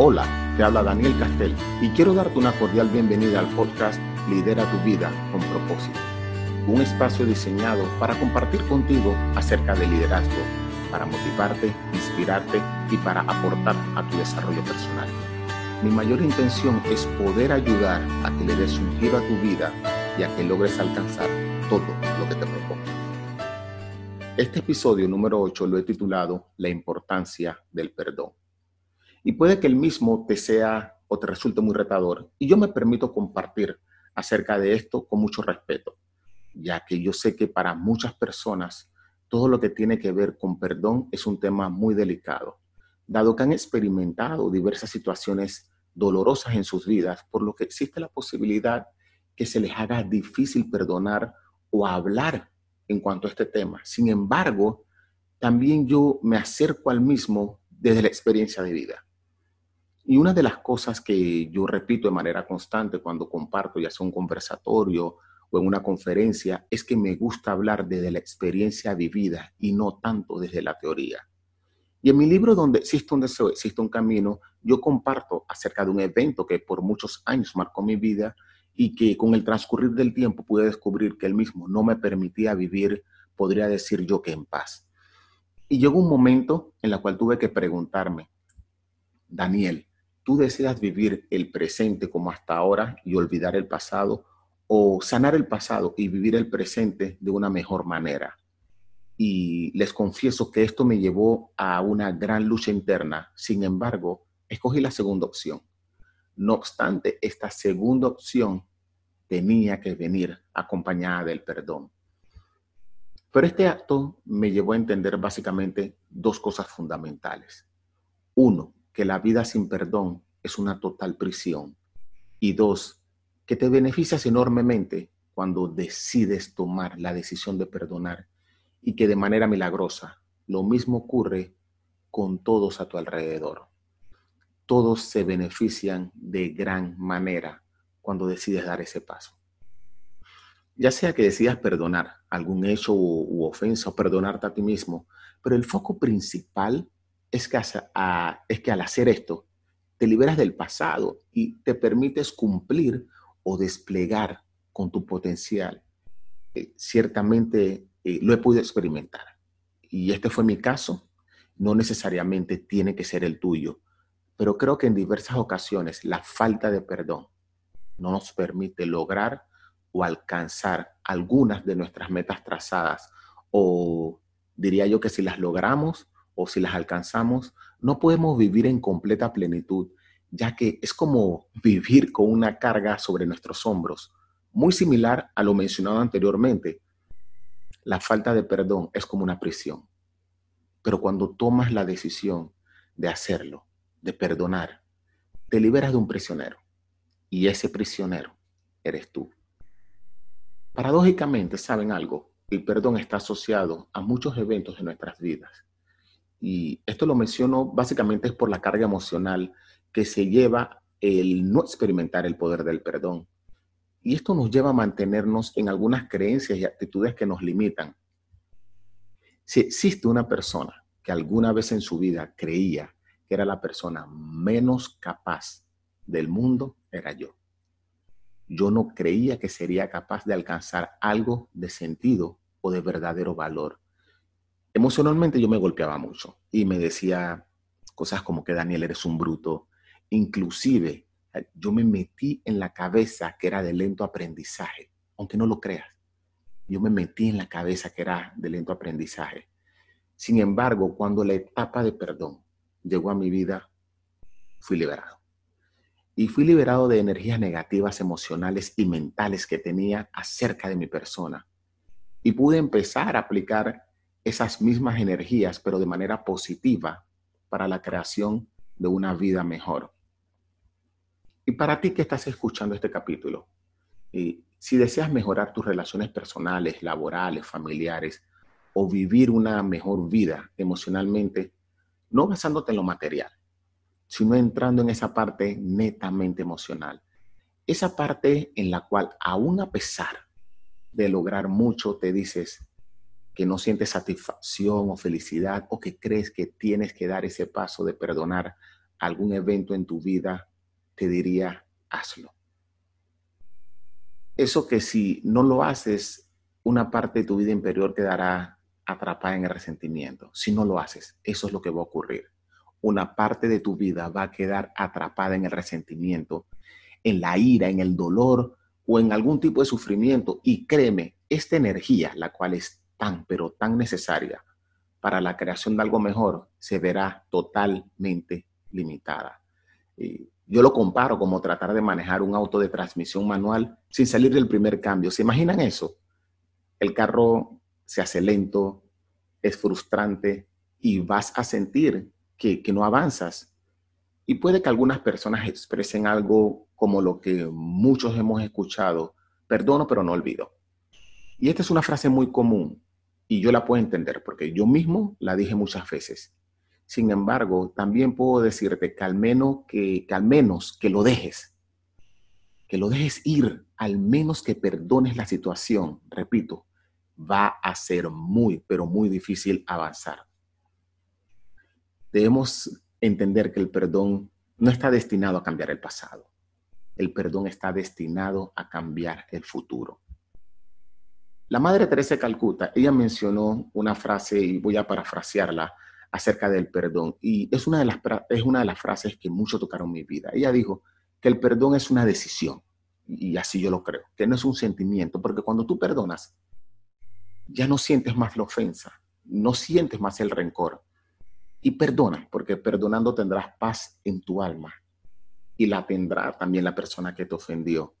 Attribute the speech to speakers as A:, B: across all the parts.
A: Hola, te habla Daniel Castel y quiero darte una cordial bienvenida al podcast Lidera tu vida con propósito. Un espacio diseñado para compartir contigo acerca de liderazgo, para motivarte, inspirarte y para aportar a tu desarrollo personal. Mi mayor intención es poder ayudar a que le des un giro a tu vida y a que logres alcanzar todo lo que te propongas. Este episodio número 8 lo he titulado La importancia del perdón. Y puede que el mismo te sea o te resulte muy retador. Y yo me permito compartir acerca de esto con mucho respeto, ya que yo sé que para muchas personas todo lo que tiene que ver con perdón es un tema muy delicado, dado que han experimentado diversas situaciones dolorosas en sus vidas, por lo que existe la posibilidad que se les haga difícil perdonar o hablar en cuanto a este tema. Sin embargo, también yo me acerco al mismo desde la experiencia de vida. Y una de las cosas que yo repito de manera constante cuando comparto, ya sea un conversatorio o en una conferencia, es que me gusta hablar desde la experiencia vivida y no tanto desde la teoría. Y en mi libro Donde existe un deseo, existe un camino, yo comparto acerca de un evento que por muchos años marcó mi vida y que con el transcurrir del tiempo pude descubrir que el mismo no me permitía vivir, podría decir yo que en paz. Y llegó un momento en el cual tuve que preguntarme, Daniel, tú deseas vivir el presente como hasta ahora y olvidar el pasado o sanar el pasado y vivir el presente de una mejor manera. Y les confieso que esto me llevó a una gran lucha interna. Sin embargo, escogí la segunda opción. No obstante, esta segunda opción tenía que venir acompañada del perdón. Pero este acto me llevó a entender básicamente dos cosas fundamentales. Uno, que la vida sin perdón es una total prisión. Y dos, que te beneficias enormemente cuando decides tomar la decisión de perdonar y que de manera milagrosa lo mismo ocurre con todos a tu alrededor. Todos se benefician de gran manera cuando decides dar ese paso. Ya sea que decidas perdonar algún hecho u, ofensa o perdonarte a ti mismo, pero el foco principal es que, es que al hacer esto, te liberas del pasado y te permites cumplir o desplegar con tu potencial. Eh, ciertamente eh, lo he podido experimentar y este fue mi caso. No necesariamente tiene que ser el tuyo, pero creo que en diversas ocasiones la falta de perdón no nos permite lograr o alcanzar algunas de nuestras metas trazadas o diría yo que si las logramos o si las alcanzamos, no podemos vivir en completa plenitud, ya que es como vivir con una carga sobre nuestros hombros, muy similar a lo mencionado anteriormente. La falta de perdón es como una prisión, pero cuando tomas la decisión de hacerlo, de perdonar, te liberas de un prisionero y ese prisionero eres tú. Paradójicamente, ¿saben algo? El perdón está asociado a muchos eventos de nuestras vidas y esto lo menciono básicamente es por la carga emocional que se lleva el no experimentar el poder del perdón. Y esto nos lleva a mantenernos en algunas creencias y actitudes que nos limitan. Si existe una persona que alguna vez en su vida creía que era la persona menos capaz del mundo, era yo. Yo no creía que sería capaz de alcanzar algo de sentido o de verdadero valor emocionalmente yo me golpeaba mucho y me decía cosas como que Daniel eres un bruto. Inclusive eh, yo me metí en la cabeza que era de lento aprendizaje, aunque no lo creas. Yo me metí en la cabeza que era de lento aprendizaje. Sin embargo, cuando la etapa de perdón llegó a mi vida, fui liberado. Y fui liberado de energías negativas emocionales y mentales que tenía acerca de mi persona. Y pude empezar a aplicar esas mismas energías, pero de manera positiva para la creación de una vida mejor. Y para ti que estás escuchando este capítulo, y si deseas mejorar tus relaciones personales, laborales, familiares, o vivir una mejor vida emocionalmente, no basándote en lo material, sino entrando en esa parte netamente emocional. Esa parte en la cual, aún a pesar de lograr mucho, te dices, que no sientes satisfacción o felicidad o que crees que tienes que dar ese paso de perdonar algún evento en tu vida, te diría, hazlo. Eso que si no lo haces, una parte de tu vida interior quedará atrapada en el resentimiento. Si no lo haces, eso es lo que va a ocurrir. Una parte de tu vida va a quedar atrapada en el resentimiento, en la ira, en el dolor o en algún tipo de sufrimiento. Y créeme, esta energía, la cual es tan, pero tan necesaria para la creación de algo mejor, se verá totalmente limitada. yo lo comparo como tratar de manejar un auto de transmisión manual sin salir del primer cambio. ¿Se imaginan eso? El carro se hace lento, es frustrante y vas a sentir que, que no avanzas. Y puede que algunas personas expresen algo como lo que muchos hemos escuchado, perdono pero no olvido. Y esta es una frase muy común y yo la puedo entender porque yo mismo la dije muchas veces. Sin embargo, también puedo decirte que al menos que, al menos que lo dejes, que lo dejes ir, al menos que perdones la situación, repito, va a ser muy, pero muy difícil avanzar. Debemos entender que el perdón no está destinado a cambiar el pasado. El perdón está destinado a cambiar el futuro. La Madre Teresa de Calcuta, ella mencionó una frase, y voy a parafrasearla, acerca del perdón. Y es una de las, es una de las frases que mucho tocaron mi vida. Ella dijo que el perdón es una decisión. Y así yo lo creo, que no es un sentimiento, porque cuando tú perdonas, ya no sientes más la ofensa, no sientes más el rencor. Y perdona, porque perdonando tendrás paz en tu alma. Y la tendrá también la persona que te ofendió.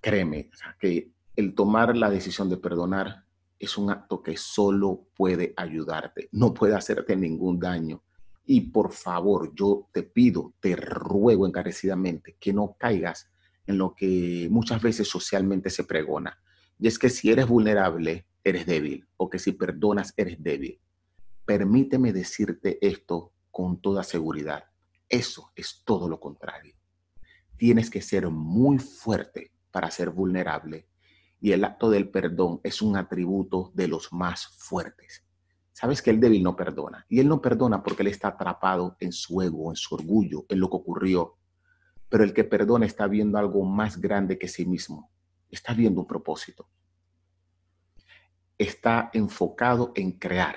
A: Créeme, que el tomar la decisión de perdonar es un acto que solo puede ayudarte, no puede hacerte ningún daño. Y por favor, yo te pido, te ruego encarecidamente que no caigas en lo que muchas veces socialmente se pregona. Y es que si eres vulnerable, eres débil, o que si perdonas, eres débil. Permíteme decirte esto con toda seguridad. Eso es todo lo contrario. Tienes que ser muy fuerte para ser vulnerable y el acto del perdón es un atributo de los más fuertes. Sabes que el débil no perdona y él no perdona porque él está atrapado en su ego, en su orgullo, en lo que ocurrió. Pero el que perdona está viendo algo más grande que sí mismo, está viendo un propósito. Está enfocado en crear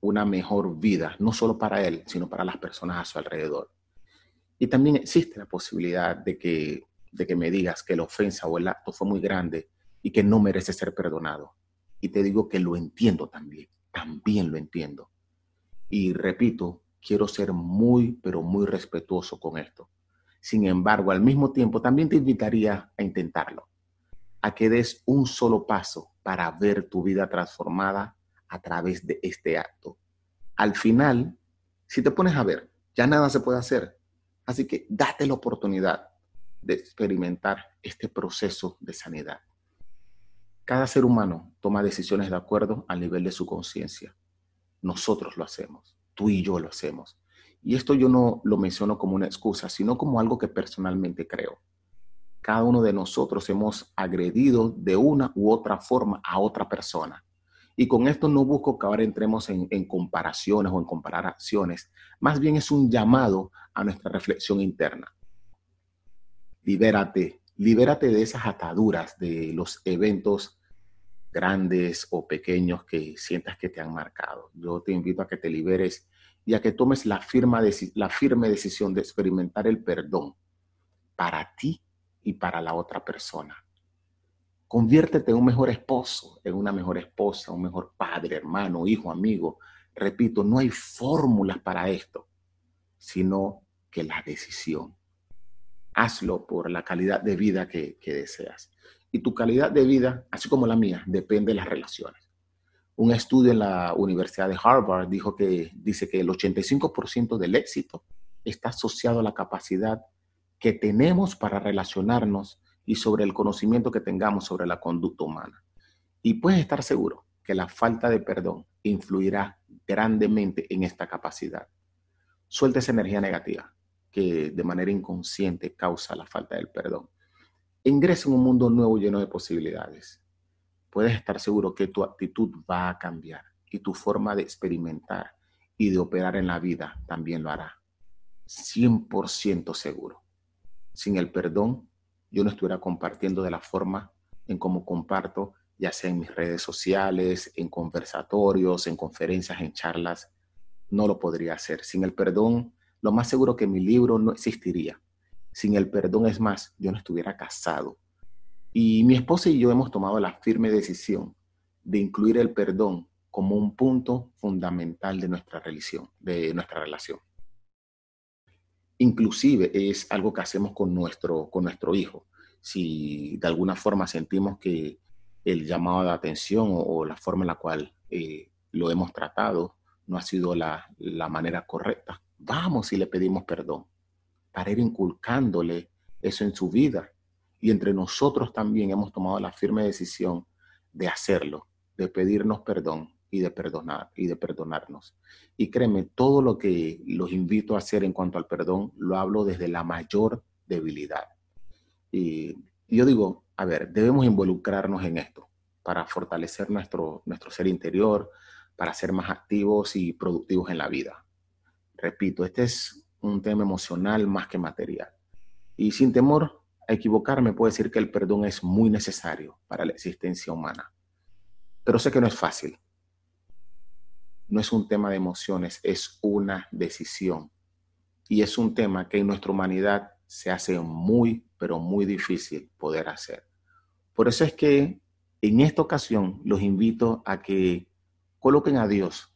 A: una mejor vida, no solo para él, sino para las personas a su alrededor. Y también existe la posibilidad de que, de que me digas que la ofensa o el acto fue muy grande y que no merece ser perdonado. Y te digo que lo entiendo también, también lo entiendo. Y repito, quiero ser muy, pero muy respetuoso con esto. Sin embargo, al mismo tiempo, también te invitaría a intentarlo, a que des un solo paso para ver tu vida transformada a través de este acto. Al final, si te pones a ver, ya nada se puede hacer. Así que date la oportunidad de experimentar este proceso de sanidad. Cada ser humano toma decisiones de acuerdo al nivel de su conciencia. Nosotros lo hacemos, tú y yo lo hacemos. Y esto yo no lo menciono como una excusa, sino como algo que personalmente creo. Cada uno de nosotros hemos agredido de una u otra forma a otra persona. Y con esto no busco que ahora entremos en, comparaciones o en comparar acciones. Más bien es un llamado a nuestra reflexión interna. Libérate, libérate de esas ataduras, de los eventos grandes o pequeños que sientas que te han marcado. Yo te invito a que te liberes y a que tomes la, firme decisión de experimentar el perdón para ti y para la otra persona. Conviértete en un mejor esposo, en una mejor esposa, un mejor padre, hermano, hijo, amigo. Repito, no hay fórmulas para esto, sino que la decisión. Hazlo por la calidad de vida que deseas y tu calidad de vida, así como la mía, depende de las relaciones. Un estudio en la Universidad de Harvard dijo que, dice que el 85% del éxito está asociado a la capacidad que tenemos para relacionarnos y sobre el conocimiento que tengamos sobre la conducta humana. Y puedes estar seguro que la falta de perdón influirá grandemente en esta capacidad. Suelta esa energía negativa que de manera inconsciente causa la falta del perdón ingresa en un mundo nuevo lleno de posibilidades. Puedes estar seguro que tu actitud va a cambiar y tu forma de experimentar y de operar en la vida también lo hará. 100% seguro. Sin el perdón, yo no estuviera compartiendo de la forma en cómo comparto, ya sea en mis redes sociales, en conversatorios, en conferencias, en charlas. No lo podría hacer. Sin el perdón, lo más seguro que mi libro no existiría. Sin el perdón es más, yo no estuviera casado. Y mi esposa y yo hemos tomado la firme decisión de incluir el perdón como un punto fundamental de nuestra religión, de nuestra relación. Inclusive es algo que hacemos con nuestro, con nuestro hijo. Si de alguna forma sentimos que el llamado de atención o, la forma en la cual eh, lo hemos tratado no ha sido la, la manera correcta, vamos y le pedimos perdón para ir inculcándole eso en su vida. Y entre nosotros también hemos tomado la firme decisión de hacerlo, de pedirnos perdón y de perdonar y de perdonarnos. Y créeme, todo lo que los invito a hacer en cuanto al perdón lo hablo desde la mayor debilidad. Y, yo digo, a ver, debemos involucrarnos en esto para fortalecer nuestro, nuestro ser interior, para ser más activos y productivos en la vida. Repito, este es un tema emocional más que material. Y sin temor a equivocarme, puedo decir que el perdón es muy necesario para la existencia humana. Pero sé que no es fácil. No es un tema de emociones, es una decisión. Y es un tema que en nuestra humanidad se hace muy, pero muy difícil poder hacer. Por eso es que en esta ocasión los invito a que coloquen a Dios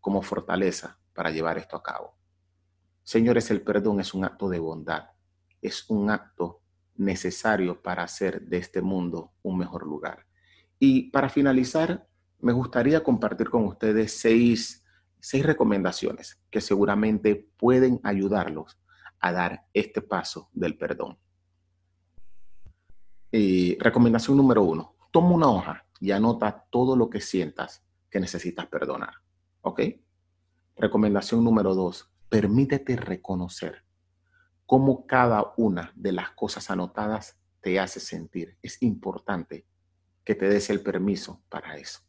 A: como fortaleza para llevar esto a cabo. Señores, el perdón es un acto de bondad, es un acto necesario para hacer de este mundo un mejor lugar. Y para finalizar, me gustaría compartir con ustedes seis, seis recomendaciones que seguramente pueden ayudarlos a dar este paso del perdón. Eh, recomendación número uno, toma una hoja y anota todo lo que sientas que necesitas perdonar. ¿Ok? Recomendación número dos, permítete reconocer cómo cada una de las cosas anotadas te hace sentir. Es importante que te des el permiso para eso.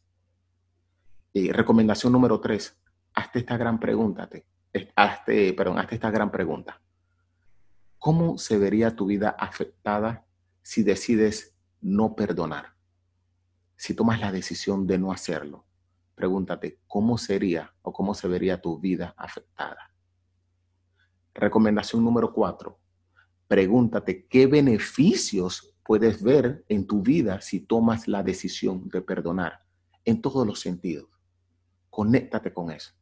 A: Y recomendación número tres, hazte esta gran pregunta, hazte, perdón, hazte esta gran pregunta. ¿Cómo se vería tu vida afectada si decides no perdonar? Si tomas la decisión de no hacerlo, pregúntate, ¿cómo sería o cómo se vería tu vida afectada? Recomendación número cuatro, pregúntate qué beneficios puedes ver en tu vida si tomas la decisión de perdonar en todos los sentidos. Conéctate con eso.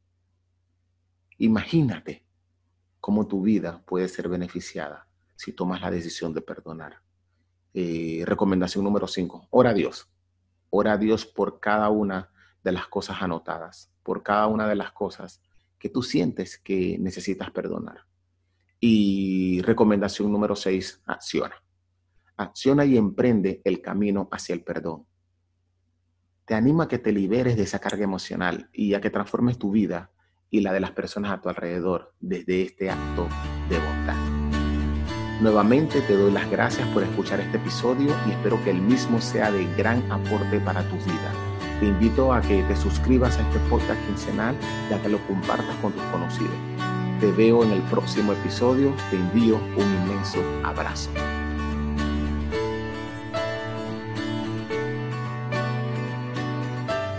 A: Imagínate cómo tu vida puede ser beneficiada si tomas la decisión de perdonar. Eh, recomendación número 5. Ora a Dios. Ora a Dios por cada una de las cosas anotadas, por cada una de las cosas que tú sientes que necesitas perdonar. Y recomendación número 6. Acciona. Acciona y emprende el camino hacia el perdón. Te animo a que te liberes de esa carga emocional y a que transformes tu vida y la de las personas a tu alrededor desde este acto de bondad. Nuevamente te doy las gracias por escuchar este episodio y espero que el mismo sea de gran aporte para tu vida. Te invito a que te suscribas a este podcast quincenal y a que lo compartas con tus conocidos. Te veo en el próximo episodio. Te envío un inmenso abrazo.